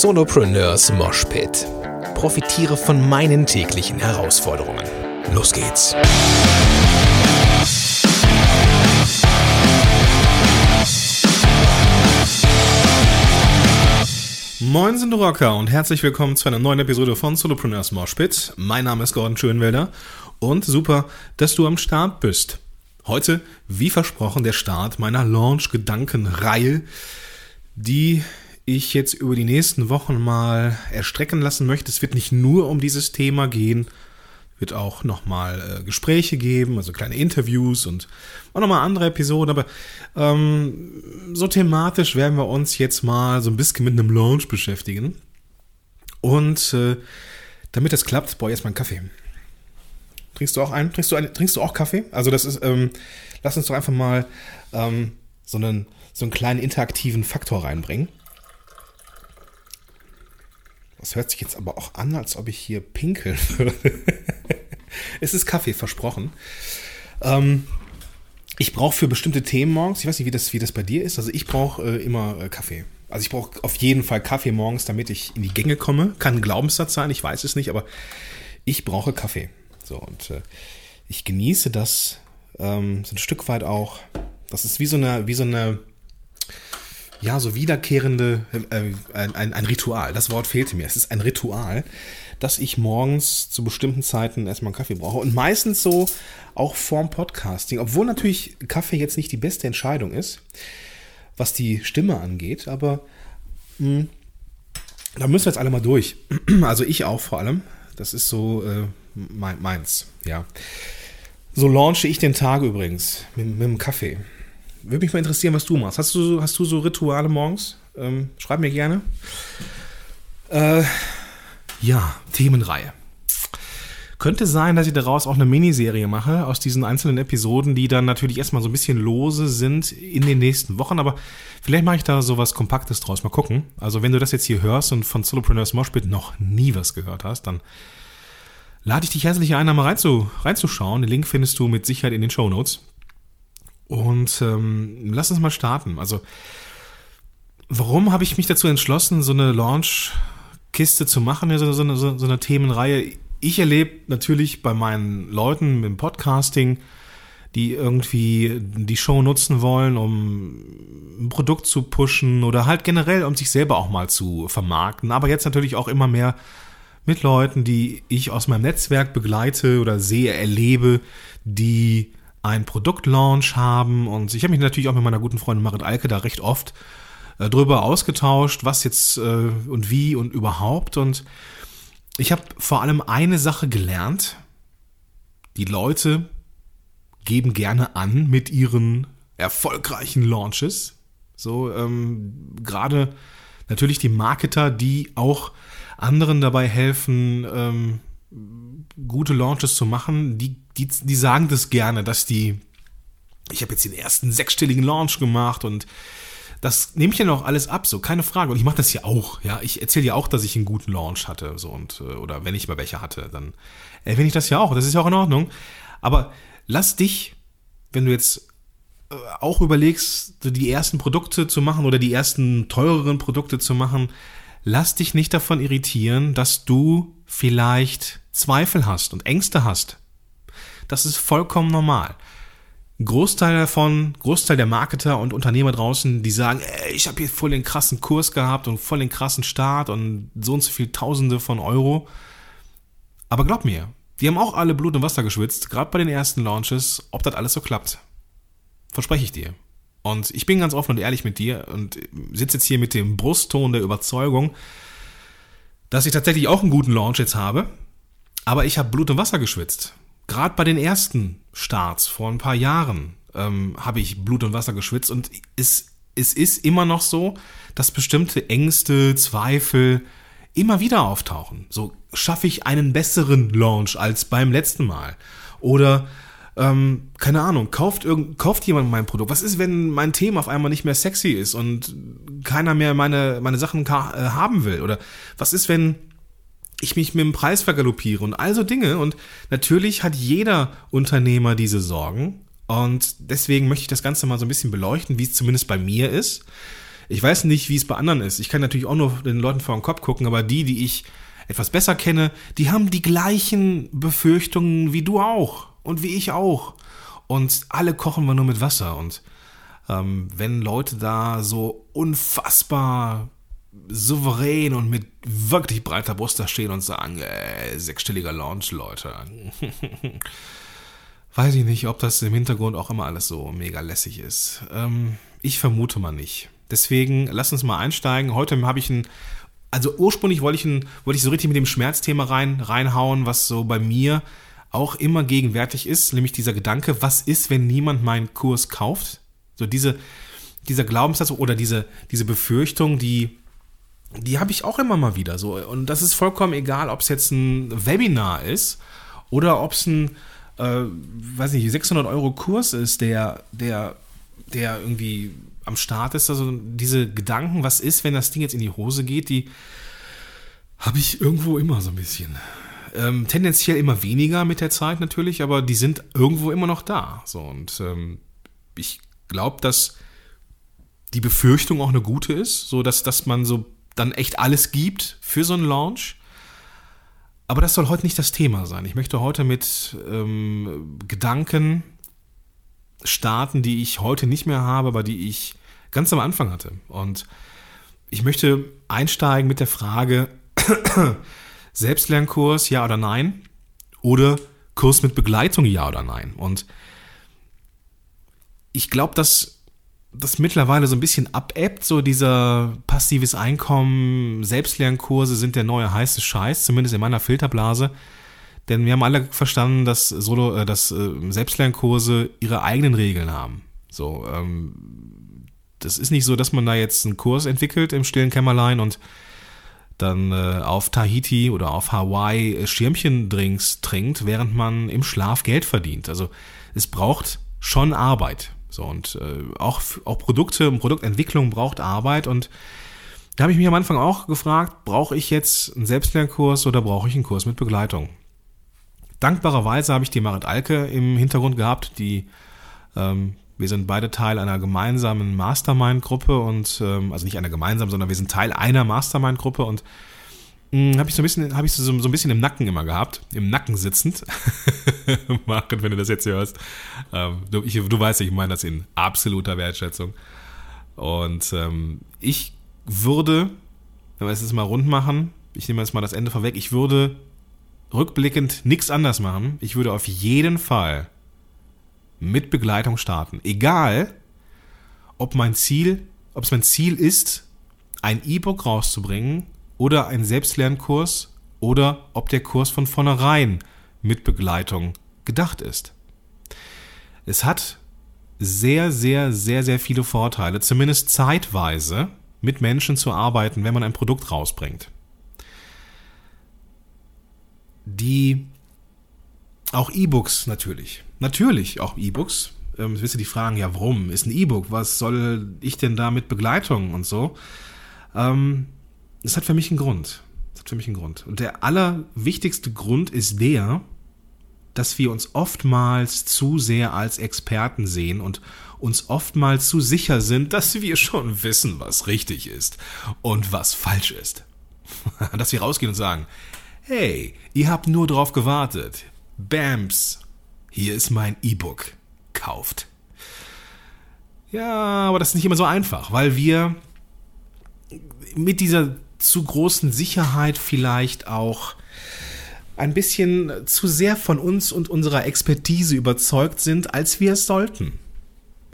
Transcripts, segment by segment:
Solopreneurs Moshpit. Profitiere von meinen täglichen Herausforderungen. Los geht's! Moin sind Rocker und herzlich willkommen zu einer neuen Episode von Solopreneurs Moshpit. Mein Name ist Gordon Schönwelder und super, dass du am Start bist. Heute, wie versprochen, der Start meiner Launch-Gedanken-Reihe, die ich jetzt über die nächsten Wochen mal erstrecken lassen möchte. Es wird nicht nur um dieses Thema gehen, wird auch nochmal äh, Gespräche geben, also kleine Interviews und auch nochmal andere Episoden, aber ähm, so thematisch werden wir uns jetzt mal so ein bisschen mit einem Launch beschäftigen. Und äh, damit das klappt, brauche ich erstmal einen Kaffee. Trinkst du auch einen? Trinkst du, einen, trinkst du auch Kaffee? Also das ist, ähm, lass uns doch einfach mal ähm, so, einen, so einen kleinen interaktiven Faktor reinbringen. Das hört sich jetzt aber auch an, als ob ich hier pinkeln würde. es ist Kaffee, versprochen. Ähm, ich brauche für bestimmte Themen morgens, ich weiß nicht, wie das, wie das bei dir ist, also ich brauche äh, immer äh, Kaffee. Also ich brauche auf jeden Fall Kaffee morgens, damit ich in die Gänge komme. Kann ein Glaubenssatz sein, ich weiß es nicht, aber ich brauche Kaffee. So, und äh, ich genieße das ähm, so ein Stück weit auch. Das ist wie so eine, wie so eine, ja, so wiederkehrende, äh, ein, ein, Ritual. Das Wort fehlte mir. Es ist ein Ritual, dass ich morgens zu bestimmten Zeiten erstmal einen Kaffee brauche. Und meistens so auch vorm Podcasting. Obwohl natürlich Kaffee jetzt nicht die beste Entscheidung ist, was die Stimme angeht. Aber mh, hm, da müssen wir jetzt alle mal durch. Also ich auch vor allem. Das ist so äh, meins, ja. So launche ich den Tag übrigens mit, mit dem Kaffee. Würde mich mal interessieren, was du machst. Hast du, hast du so Rituale morgens? Ähm, schreib mir gerne. Äh, ja, Themenreihe. Könnte sein, dass ich daraus auch eine Miniserie mache aus diesen einzelnen Episoden, die dann natürlich erstmal so ein bisschen lose sind in den nächsten Wochen, aber vielleicht mache ich da so was Kompaktes draus. Mal gucken. Also wenn du das jetzt hier hörst und von Solopreneurs Moshpit noch nie was gehört hast, dann lade ich dich herzlich ein, einmal reinzu, reinzuschauen. Den Link findest du mit Sicherheit in den Show Notes. Und ähm, lass uns mal starten. Also, warum habe ich mich dazu entschlossen, so eine Launch-Kiste zu machen, so, so, so, so eine Themenreihe? Ich erlebe natürlich bei meinen Leuten dem Podcasting, die irgendwie die Show nutzen wollen, um ein Produkt zu pushen oder halt generell, um sich selber auch mal zu vermarkten. Aber jetzt natürlich auch immer mehr mit Leuten, die ich aus meinem Netzwerk begleite oder sehe, erlebe, die ein Produktlaunch haben. Und ich habe mich natürlich auch mit meiner guten Freundin Marit Alke da recht oft äh, drüber ausgetauscht, was jetzt äh, und wie und überhaupt. Und ich habe vor allem eine Sache gelernt. Die Leute geben gerne an mit ihren erfolgreichen Launches. So, ähm, gerade natürlich die Marketer, die auch anderen dabei helfen, ähm, gute Launches zu machen, die, die, die sagen das gerne, dass die, ich habe jetzt den ersten sechsstelligen Launch gemacht und das nehme ich ja noch alles ab, so keine Frage. Und ich mache das ja auch, ja. Ich erzähle ja auch, dass ich einen guten Launch hatte, so und äh, oder wenn ich mal welche hatte, dann erwähne ich das ja auch. Das ist ja auch in Ordnung. Aber lass dich, wenn du jetzt äh, auch überlegst, die ersten Produkte zu machen oder die ersten teureren Produkte zu machen, lass dich nicht davon irritieren, dass du vielleicht Zweifel hast und Ängste hast. Das ist vollkommen normal. Großteil davon, Großteil der Marketer und Unternehmer draußen, die sagen, ey, ich habe hier voll den krassen Kurs gehabt und voll den krassen Start und so und so viel Tausende von Euro. Aber glaub mir, die haben auch alle Blut und Wasser geschwitzt, gerade bei den ersten Launches, ob das alles so klappt. Verspreche ich dir. Und ich bin ganz offen und ehrlich mit dir und sitze jetzt hier mit dem Brustton der Überzeugung, dass ich tatsächlich auch einen guten Launch jetzt habe, aber ich habe Blut und Wasser geschwitzt. Gerade bei den ersten Starts vor ein paar Jahren ähm, habe ich Blut und Wasser geschwitzt und es, es ist immer noch so, dass bestimmte Ängste, Zweifel immer wieder auftauchen. So schaffe ich einen besseren Launch als beim letzten Mal. Oder ähm, keine Ahnung, kauft, irgend, kauft jemand mein Produkt? Was ist, wenn mein Thema auf einmal nicht mehr sexy ist und keiner mehr meine, meine Sachen äh, haben will? Oder was ist, wenn ich mich mit dem Preis vergaloppiere und all so Dinge? Und natürlich hat jeder Unternehmer diese Sorgen. Und deswegen möchte ich das Ganze mal so ein bisschen beleuchten, wie es zumindest bei mir ist. Ich weiß nicht, wie es bei anderen ist. Ich kann natürlich auch nur den Leuten vor den Kopf gucken, aber die, die ich etwas besser kenne, die haben die gleichen Befürchtungen wie du auch und wie ich auch. Und alle kochen wir nur mit Wasser. Und ähm, wenn Leute da so unfassbar souverän und mit wirklich breiter Brust da stehen und sagen, äh, sechsstelliger Launch, Leute. Weiß ich nicht, ob das im Hintergrund auch immer alles so mega lässig ist. Ähm, ich vermute mal nicht. Deswegen lass uns mal einsteigen. Heute habe ich ein, also ursprünglich wollte ich, ein, wollte ich so richtig mit dem Schmerzthema rein, reinhauen, was so bei mir auch immer gegenwärtig ist, nämlich dieser Gedanke, was ist, wenn niemand meinen Kurs kauft? So diese, dieser Glaubenssatz oder diese, diese Befürchtung, die, die habe ich auch immer mal wieder so. Und das ist vollkommen egal, ob es jetzt ein Webinar ist oder ob es ein, äh, weiß nicht, 600 Euro Kurs ist, der, der, der irgendwie am Start ist. Also diese Gedanken, was ist, wenn das Ding jetzt in die Hose geht, die habe ich irgendwo immer so ein bisschen. Ähm, tendenziell immer weniger mit der Zeit natürlich, aber die sind irgendwo immer noch da. So und ähm, ich glaube, dass die Befürchtung auch eine gute ist, so dass, dass man so dann echt alles gibt für so einen Launch. Aber das soll heute nicht das Thema sein. Ich möchte heute mit ähm, Gedanken starten, die ich heute nicht mehr habe, aber die ich ganz am Anfang hatte. Und ich möchte einsteigen mit der Frage, Selbstlernkurs, ja oder nein? Oder Kurs mit Begleitung, ja oder nein? Und ich glaube, dass das mittlerweile so ein bisschen abebbt, so dieser passives Einkommen, Selbstlernkurse sind der neue heiße Scheiß, zumindest in meiner Filterblase. Denn wir haben alle verstanden, dass Solo, äh, dass äh, Selbstlernkurse ihre eigenen Regeln haben. So, ähm, das ist nicht so, dass man da jetzt einen Kurs entwickelt im stillen Kämmerlein und dann äh, auf Tahiti oder auf Hawaii Schirmchendrinks trinkt, während man im Schlaf Geld verdient. Also es braucht schon Arbeit. So, und äh, auch, auch Produkte und Produktentwicklung braucht Arbeit. Und da habe ich mich am Anfang auch gefragt, brauche ich jetzt einen Selbstlernkurs oder brauche ich einen Kurs mit Begleitung? Dankbarerweise habe ich die Marit Alke im Hintergrund gehabt, die ähm, wir sind beide Teil einer gemeinsamen Mastermind-Gruppe und ähm, also nicht einer gemeinsamen, sondern wir sind Teil einer Mastermind-Gruppe und hm, habe ich so ein bisschen, habe ich so, so ein bisschen im Nacken immer gehabt, im Nacken sitzend. Martin, wenn du das jetzt hörst. Ähm, du, ich, du weißt, ich meine das in absoluter Wertschätzung. Und ähm, ich würde, wenn wir es jetzt mal rund machen, ich nehme jetzt mal das Ende vorweg, ich würde rückblickend nichts anders machen. Ich würde auf jeden Fall mit Begleitung starten. Egal, ob mein Ziel, ob es mein Ziel ist, ein E-Book rauszubringen oder ein Selbstlernkurs oder ob der Kurs von vornherein mit Begleitung gedacht ist. Es hat sehr, sehr, sehr, sehr viele Vorteile, zumindest zeitweise mit Menschen zu arbeiten, wenn man ein Produkt rausbringt. Die auch E-Books natürlich. Natürlich auch E-Books. Ähm, wisst ihr die Fragen, ja, warum ist ein E-Book? Was soll ich denn da mit Begleitung und so? Ähm, das hat für mich einen Grund. Das hat für mich einen Grund. Und der allerwichtigste Grund ist der, dass wir uns oftmals zu sehr als Experten sehen und uns oftmals zu sicher sind, dass wir schon wissen, was richtig ist und was falsch ist. dass wir rausgehen und sagen, hey, ihr habt nur drauf gewartet. Bams, hier ist mein E-Book. Kauft. Ja, aber das ist nicht immer so einfach, weil wir mit dieser zu großen Sicherheit vielleicht auch ein bisschen zu sehr von uns und unserer Expertise überzeugt sind, als wir es sollten.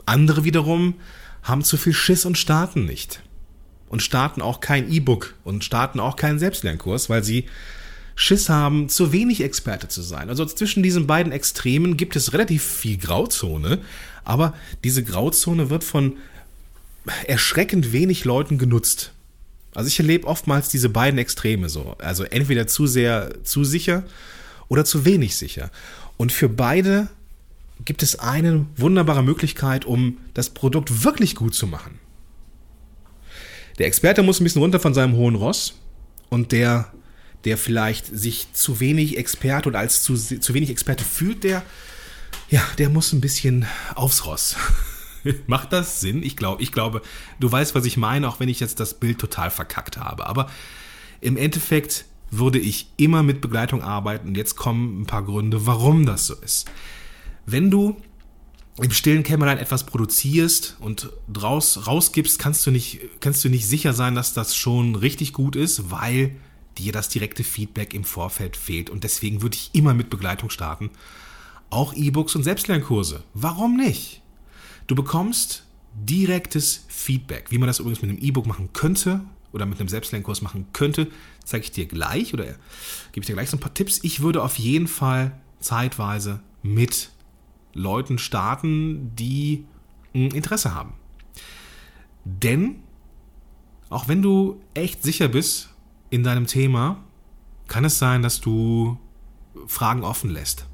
Andere wiederum haben zu viel Schiss und starten nicht. Und starten auch kein E-Book und starten auch keinen Selbstlernkurs, weil sie Schiss haben, zu wenig Experte zu sein. Also zwischen diesen beiden Extremen gibt es relativ viel Grauzone, aber diese Grauzone wird von erschreckend wenig Leuten genutzt. Also ich erlebe oftmals diese beiden Extreme so. Also entweder zu sehr zu sicher oder zu wenig sicher. Und für beide gibt es eine wunderbare Möglichkeit, um das Produkt wirklich gut zu machen. Der Experte muss ein bisschen runter von seinem hohen Ross und der, der vielleicht sich zu wenig Experte oder als zu, zu wenig Experte fühlt, der, ja, der muss ein bisschen aufs Ross. Macht das Sinn? Ich glaube, ich glaube, du weißt, was ich meine, auch wenn ich jetzt das Bild total verkackt habe. Aber im Endeffekt würde ich immer mit Begleitung arbeiten. Und jetzt kommen ein paar Gründe, warum das so ist. Wenn du im stillen Kämmerlein etwas produzierst und draus, rausgibst, kannst du, nicht, kannst du nicht sicher sein, dass das schon richtig gut ist, weil dir das direkte Feedback im Vorfeld fehlt. Und deswegen würde ich immer mit Begleitung starten. Auch E-Books und Selbstlernkurse. Warum nicht? Du bekommst direktes Feedback. Wie man das übrigens mit einem E-Book machen könnte oder mit einem Selbstlernkurs machen könnte, zeige ich dir gleich oder gebe ich dir gleich so ein paar Tipps. Ich würde auf jeden Fall zeitweise mit Leuten starten, die hm, Interesse haben. Denn auch wenn du echt sicher bist in deinem Thema, kann es sein, dass du Fragen offen lässt.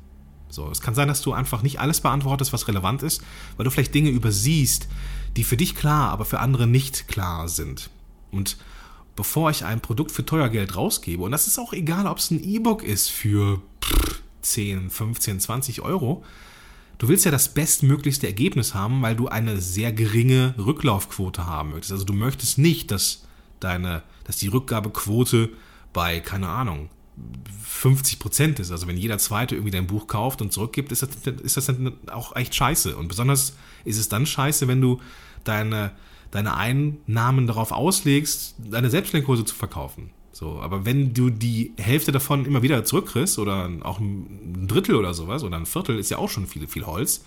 So, es kann sein, dass du einfach nicht alles beantwortest, was relevant ist, weil du vielleicht Dinge übersiehst, die für dich klar, aber für andere nicht klar sind. Und bevor ich ein Produkt für teuer Geld rausgebe, und das ist auch egal, ob es ein E-Book ist für 10, 15, 20 Euro, du willst ja das bestmöglichste Ergebnis haben, weil du eine sehr geringe Rücklaufquote haben möchtest. Also du möchtest nicht, dass deine, dass die Rückgabequote bei, keine Ahnung, 50 Prozent ist. Also wenn jeder Zweite irgendwie dein Buch kauft und zurückgibt, ist das, ist das dann auch echt scheiße. Und besonders ist es dann scheiße, wenn du deine, deine Einnahmen darauf auslegst, deine Selbstlernkurse zu verkaufen. So, aber wenn du die Hälfte davon immer wieder zurückkriegst oder auch ein Drittel oder sowas oder ein Viertel ist ja auch schon viel, viel Holz,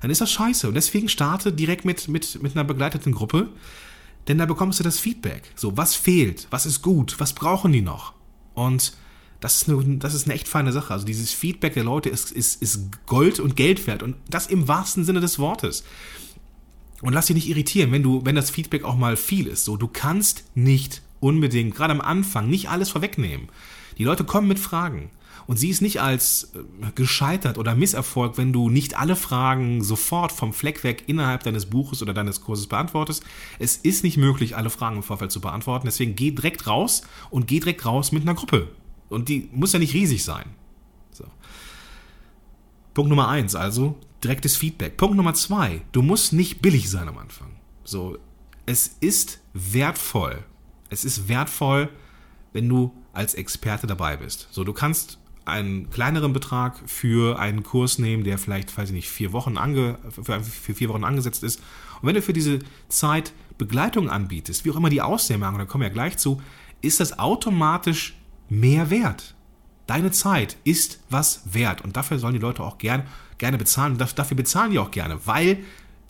dann ist das scheiße. Und deswegen starte direkt mit, mit, mit einer begleiteten Gruppe, denn da bekommst du das Feedback. So, was fehlt? Was ist gut? Was brauchen die noch? Und das ist, eine, das ist eine echt feine Sache. Also dieses Feedback der Leute ist, ist, ist Gold und Geld wert und das im wahrsten Sinne des Wortes. Und lass dich nicht irritieren, wenn du, wenn das Feedback auch mal viel ist. So, du kannst nicht unbedingt, gerade am Anfang, nicht alles vorwegnehmen. Die Leute kommen mit Fragen. Und sieh es nicht als äh, gescheitert oder Misserfolg, wenn du nicht alle Fragen sofort vom Fleck weg innerhalb deines Buches oder deines Kurses beantwortest. Es ist nicht möglich, alle Fragen im Vorfeld zu beantworten. Deswegen geh direkt raus und geh direkt raus mit einer Gruppe. Und die muss ja nicht riesig sein. So. Punkt Nummer eins, also direktes Feedback. Punkt Nummer zwei, du musst nicht billig sein am Anfang. So, es ist wertvoll. Es ist wertvoll, wenn du als Experte dabei bist. So, du kannst einen kleineren Betrag für einen Kurs nehmen, der vielleicht, weiß ich nicht, vier Wochen ange, für, für vier Wochen angesetzt ist. Und wenn du für diese Zeit Begleitung anbietest, wie auch immer die aussehen mag, da kommen wir ja gleich zu, ist das automatisch mehr wert. Deine Zeit ist was wert und dafür sollen die Leute auch gern, gerne bezahlen. Und dafür bezahlen die auch gerne, weil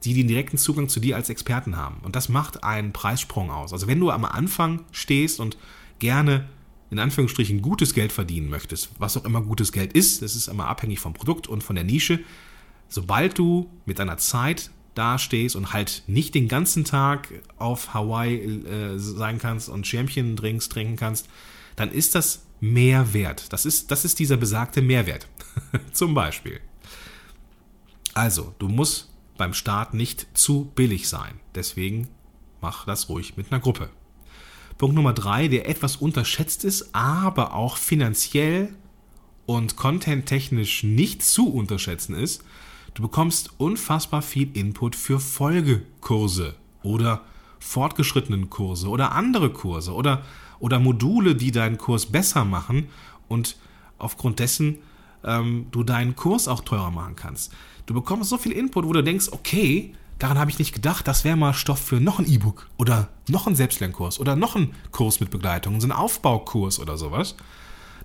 sie den direkten Zugang zu dir als Experten haben. Und das macht einen Preissprung aus. Also wenn du am Anfang stehst und gerne in Anführungsstrichen gutes Geld verdienen möchtest, was auch immer gutes Geld ist, das ist immer abhängig vom Produkt und von der Nische, sobald du mit deiner Zeit dastehst und halt nicht den ganzen Tag auf Hawaii äh, sein kannst und Schirmchen Drinks trinken kannst, dann ist das Mehrwert. Das ist, das ist dieser besagte Mehrwert. Zum Beispiel. Also, du musst beim Start nicht zu billig sein. Deswegen mach das ruhig mit einer Gruppe. Punkt Nummer drei, der etwas unterschätzt ist, aber auch finanziell und contenttechnisch nicht zu unterschätzen ist, du bekommst unfassbar viel Input für Folgekurse oder fortgeschrittenen Kurse oder andere Kurse oder oder Module, die deinen Kurs besser machen und aufgrund dessen ähm, du deinen Kurs auch teurer machen kannst. Du bekommst so viel Input, wo du denkst, okay, daran habe ich nicht gedacht, das wäre mal Stoff für noch ein E-Book oder noch einen Selbstlernkurs oder noch einen Kurs mit Begleitung, so einen Aufbaukurs oder sowas.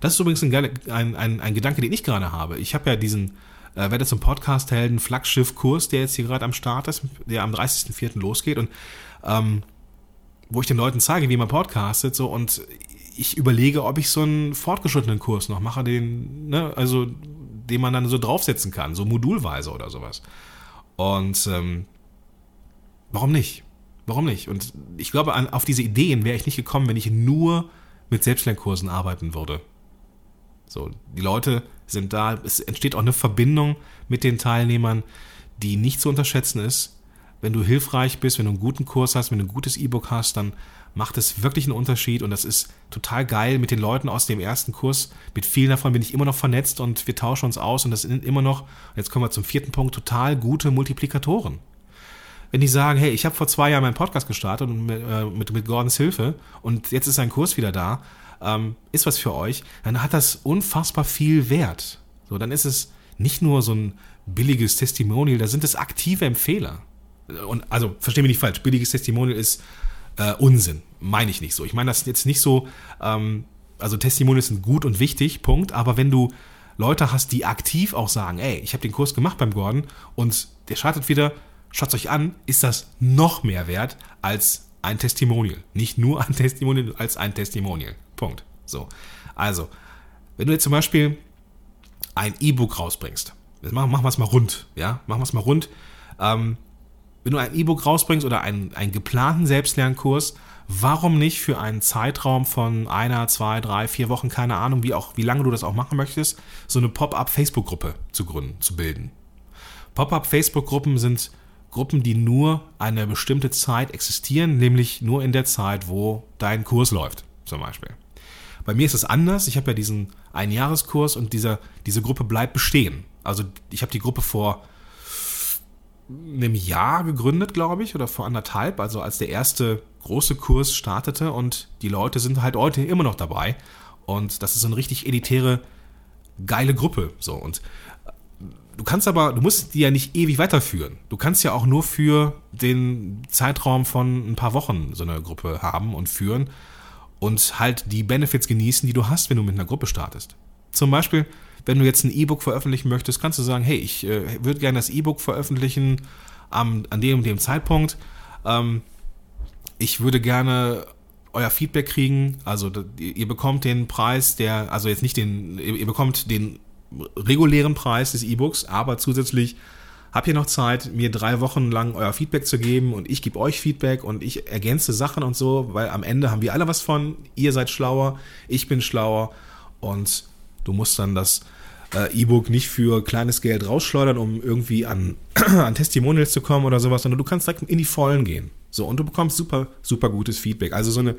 Das ist übrigens ein, ein, ein, ein Gedanke, den ich gerade habe. Ich habe ja diesen äh, werde zum Podcast-Helden Flaggschiff-Kurs, der jetzt hier gerade am Start ist, der am 30.04. losgeht und ähm, wo ich den Leuten zeige, wie man podcastet, so und ich überlege, ob ich so einen fortgeschrittenen Kurs noch mache, den, ne, also den man dann so draufsetzen kann, so modulweise oder sowas. Und ähm, warum nicht? Warum nicht? Und ich glaube, an, auf diese Ideen wäre ich nicht gekommen, wenn ich nur mit Selbstlernkursen arbeiten würde. So, die Leute sind da, es entsteht auch eine Verbindung mit den Teilnehmern, die nicht zu unterschätzen ist wenn du hilfreich bist, wenn du einen guten Kurs hast, wenn du ein gutes E-Book hast, dann macht es wirklich einen Unterschied und das ist total geil mit den Leuten aus dem ersten Kurs. Mit vielen davon bin ich immer noch vernetzt und wir tauschen uns aus und das sind immer noch, jetzt kommen wir zum vierten Punkt, total gute Multiplikatoren. Wenn die sagen, hey, ich habe vor zwei Jahren meinen Podcast gestartet und mit, äh, mit, mit Gordons Hilfe und jetzt ist ein Kurs wieder da, ähm, ist was für euch, dann hat das unfassbar viel Wert. So, dann ist es nicht nur so ein billiges Testimonial, da sind es aktive Empfehler. Und also, verstehe mich nicht falsch, billiges Testimonial ist äh, Unsinn. Meine ich nicht so. Ich meine das jetzt nicht so, ähm, also Testimonials sind gut und wichtig, Punkt. Aber wenn du Leute hast, die aktiv auch sagen, ey, ich habe den Kurs gemacht beim Gordon und der startet wieder, schaut euch an, ist das noch mehr wert als ein Testimonial. Nicht nur ein Testimonial, als ein Testimonial. Punkt. So. Also, wenn du jetzt zum Beispiel ein E-Book rausbringst, machen, machen wir es mal rund, ja, machen wir es mal rund. Ähm, wenn du ein E-Book rausbringst oder einen, einen geplanten Selbstlernkurs, warum nicht für einen Zeitraum von einer, zwei, drei, vier Wochen, keine Ahnung, wie, auch, wie lange du das auch machen möchtest, so eine Pop-up-Facebook-Gruppe zu gründen, zu bilden. Pop-up-Facebook-Gruppen sind Gruppen, die nur eine bestimmte Zeit existieren, nämlich nur in der Zeit, wo dein Kurs läuft, zum Beispiel. Bei mir ist es anders. Ich habe ja diesen Einjahreskurs und dieser, diese Gruppe bleibt bestehen. Also ich habe die Gruppe vor einem Jahr gegründet, glaube ich, oder vor anderthalb, also als der erste große Kurs startete und die Leute sind halt heute immer noch dabei. Und das ist so eine richtig elitäre, geile Gruppe. So. Und du kannst aber, du musst die ja nicht ewig weiterführen. Du kannst ja auch nur für den Zeitraum von ein paar Wochen so eine Gruppe haben und führen und halt die Benefits genießen, die du hast, wenn du mit einer Gruppe startest. Zum Beispiel, wenn du jetzt ein E-Book veröffentlichen möchtest, kannst du sagen, hey, ich äh, würde gerne das E-Book veröffentlichen am, an dem und dem Zeitpunkt. Ähm, ich würde gerne euer Feedback kriegen. Also ihr bekommt den Preis, der, also jetzt nicht den, ihr bekommt den regulären Preis des E-Books, aber zusätzlich habt ihr noch Zeit, mir drei Wochen lang euer Feedback zu geben und ich gebe euch Feedback und ich ergänze Sachen und so, weil am Ende haben wir alle was von. Ihr seid schlauer, ich bin schlauer und du musst dann das äh, E-Book nicht für kleines Geld rausschleudern, um irgendwie an, an Testimonials zu kommen oder sowas, sondern du kannst direkt in die Vollen gehen. So, und du bekommst super, super gutes Feedback. Also so eine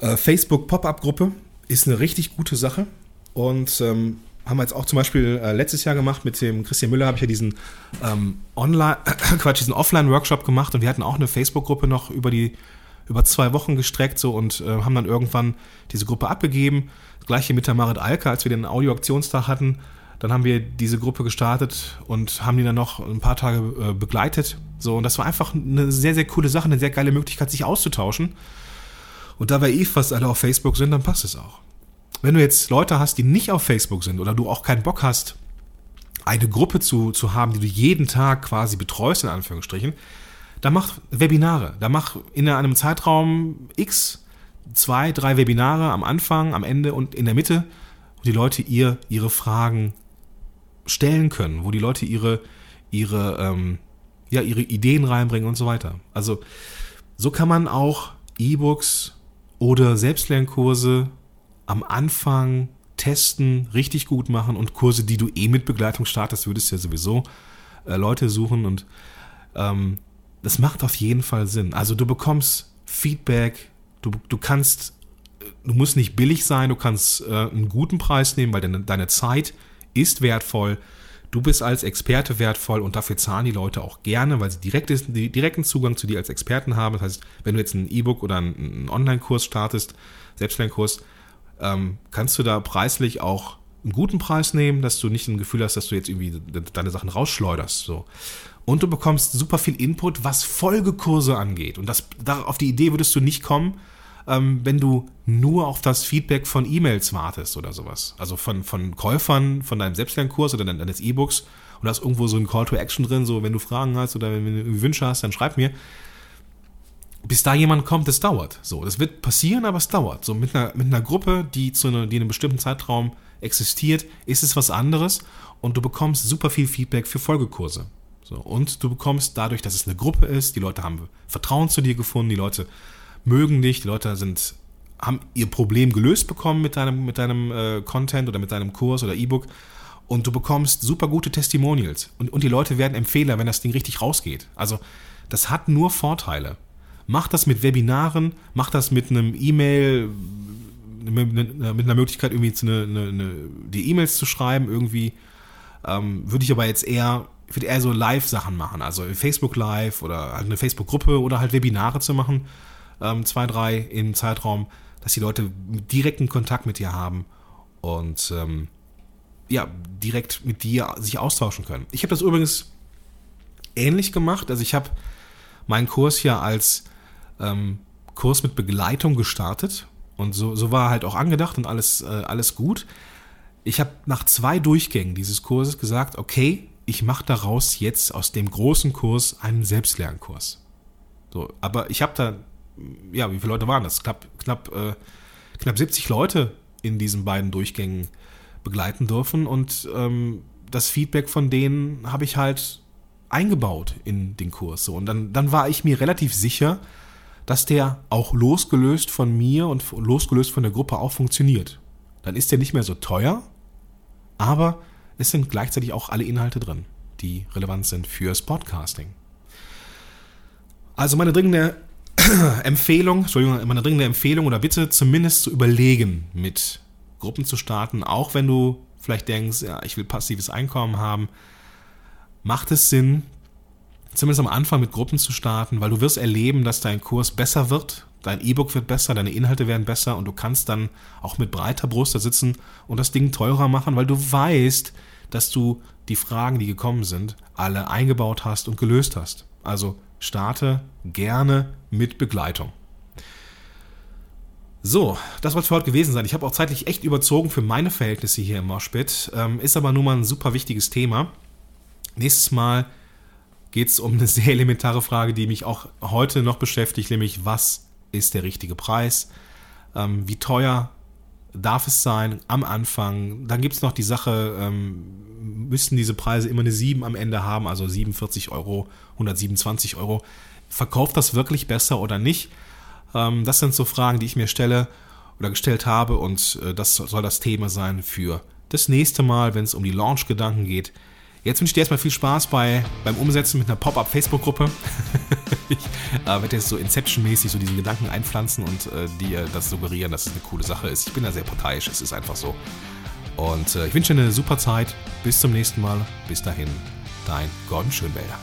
äh, Facebook-Pop-Up-Gruppe ist eine richtig gute Sache. Und ähm, haben wir jetzt auch zum Beispiel äh, letztes Jahr gemacht mit dem Christian Müller, habe ich ja diesen ähm, Online, Quatsch, diesen Offline-Workshop gemacht und wir hatten auch eine Facebook-Gruppe noch über die über zwei Wochen gestreckt so und äh, haben dann irgendwann diese Gruppe abgegeben. Das gleiche mit der Marit Alka, als wir den Audio-Aktionstag hatten, dann haben wir diese Gruppe gestartet und haben die dann noch ein paar Tage äh, begleitet. So, und das war einfach eine sehr, sehr coole Sache, eine sehr geile Möglichkeit, sich auszutauschen. Und da wir eh fast alle auf Facebook sind, dann passt es auch. Wenn du jetzt Leute hast, die nicht auf Facebook sind oder du auch keinen Bock hast, eine Gruppe zu, zu haben, die du jeden Tag quasi betreust, in Anführungsstrichen, dann mach Webinare. Da mach in einem Zeitraum X zwei, drei Webinare am Anfang, am Ende und in der Mitte, wo die Leute ihr ihre Fragen stellen können, wo die Leute ihre, ihre, ähm, ja, ihre Ideen reinbringen und so weiter. Also so kann man auch E-Books oder Selbstlernkurse am Anfang testen, richtig gut machen und Kurse, die du eh mit Begleitung startest, würdest du ja sowieso äh, Leute suchen und ähm, das macht auf jeden Fall Sinn. Also du bekommst Feedback, du, du kannst, du musst nicht billig sein, du kannst äh, einen guten Preis nehmen, weil deine, deine Zeit ist wertvoll. Du bist als Experte wertvoll und dafür zahlen die Leute auch gerne, weil sie direkt, direkten Zugang zu dir als Experten haben. Das heißt, wenn du jetzt ein E-Book oder einen Online-Kurs startest, Selbstlernkurs, ähm, kannst du da preislich auch einen guten Preis nehmen, dass du nicht ein Gefühl hast, dass du jetzt irgendwie deine Sachen rausschleuderst. So. Und du bekommst super viel Input, was Folgekurse angeht. Und das, da, auf die Idee würdest du nicht kommen, ähm, wenn du nur auf das Feedback von E-Mails wartest oder sowas. Also von, von Käufern von deinem Selbstlernkurs oder deines E-Books und da ist irgendwo so ein Call to Action drin, so wenn du Fragen hast oder wenn du Wünsche hast, dann schreib mir. Bis da jemand kommt, das dauert. So, das wird passieren, aber es dauert. So mit einer, mit einer Gruppe, die zu einer, die in einem bestimmten Zeitraum existiert, ist es was anderes und du bekommst super viel Feedback für Folgekurse. So, und du bekommst dadurch, dass es eine Gruppe ist, die Leute haben Vertrauen zu dir gefunden, die Leute mögen dich, die Leute sind, haben ihr Problem gelöst bekommen mit deinem, mit deinem äh, Content oder mit deinem Kurs oder E-Book und du bekommst super gute Testimonials und, und die Leute werden Empfehler, wenn das Ding richtig rausgeht. Also das hat nur Vorteile. Mach das mit Webinaren, mach das mit einem E-Mail, mit einer Möglichkeit irgendwie eine, eine, eine, die E-Mails zu schreiben irgendwie. Ähm, würde ich aber jetzt eher würde eher so Live-Sachen machen, also Facebook Live oder halt eine Facebook-Gruppe oder halt Webinare zu machen, ähm, zwei, drei im Zeitraum, dass die Leute direkten Kontakt mit dir haben und ähm, ja, direkt mit dir sich austauschen können. Ich habe das übrigens ähnlich gemacht, also ich habe meinen Kurs ja als ähm, Kurs mit Begleitung gestartet und so, so war halt auch angedacht und alles, äh, alles gut. Ich habe nach zwei Durchgängen dieses Kurses gesagt, okay, ich mache daraus jetzt aus dem großen Kurs einen Selbstlernkurs. So, aber ich habe da, ja, wie viele Leute waren das? Knapp, knapp, äh, knapp 70 Leute in diesen beiden Durchgängen begleiten dürfen und ähm, das Feedback von denen habe ich halt eingebaut in den Kurs. So. Und dann, dann war ich mir relativ sicher, dass der auch losgelöst von mir und losgelöst von der Gruppe auch funktioniert. Dann ist der nicht mehr so teuer, aber es sind gleichzeitig auch alle Inhalte drin, die relevant sind fürs Podcasting. Also meine dringende Empfehlung, Entschuldigung, meine dringende Empfehlung oder Bitte zumindest zu überlegen, mit Gruppen zu starten, auch wenn du vielleicht denkst, ja, ich will passives Einkommen haben, macht es Sinn, zumindest am Anfang mit Gruppen zu starten, weil du wirst erleben, dass dein Kurs besser wird, dein E-Book wird besser, deine Inhalte werden besser und du kannst dann auch mit breiter Brust da sitzen und das Ding teurer machen, weil du weißt, dass du die Fragen, die gekommen sind, alle eingebaut hast und gelöst hast. Also starte gerne mit Begleitung. So, das soll es für heute gewesen sein. Ich habe auch zeitlich echt überzogen für meine Verhältnisse hier im Moshpit. Ähm, ist aber nun mal ein super wichtiges Thema. Nächstes Mal geht es um eine sehr elementare Frage, die mich auch heute noch beschäftigt, nämlich was ist der richtige Preis? Ähm, wie teuer darf es sein am Anfang. Dann gibt es noch die Sache, ähm, müssten diese Preise immer eine 7 am Ende haben, also 47 Euro, 127 Euro. Verkauft das wirklich besser oder nicht? Ähm, das sind so Fragen, die ich mir stelle oder gestellt habe und äh, das soll das Thema sein für das nächste Mal, wenn es um die Launch-Gedanken geht. Jetzt wünsche ich dir erstmal viel Spaß bei, beim Umsetzen mit einer Pop-Up-Facebook-Gruppe. ich äh, werde jetzt so Inception-mäßig so diese Gedanken einpflanzen und äh, dir das suggerieren, dass es eine coole Sache ist. Ich bin da sehr parteiisch, es ist einfach so. Und äh, ich wünsche dir eine super Zeit. Bis zum nächsten Mal. Bis dahin, dein Gordon Schönwälder.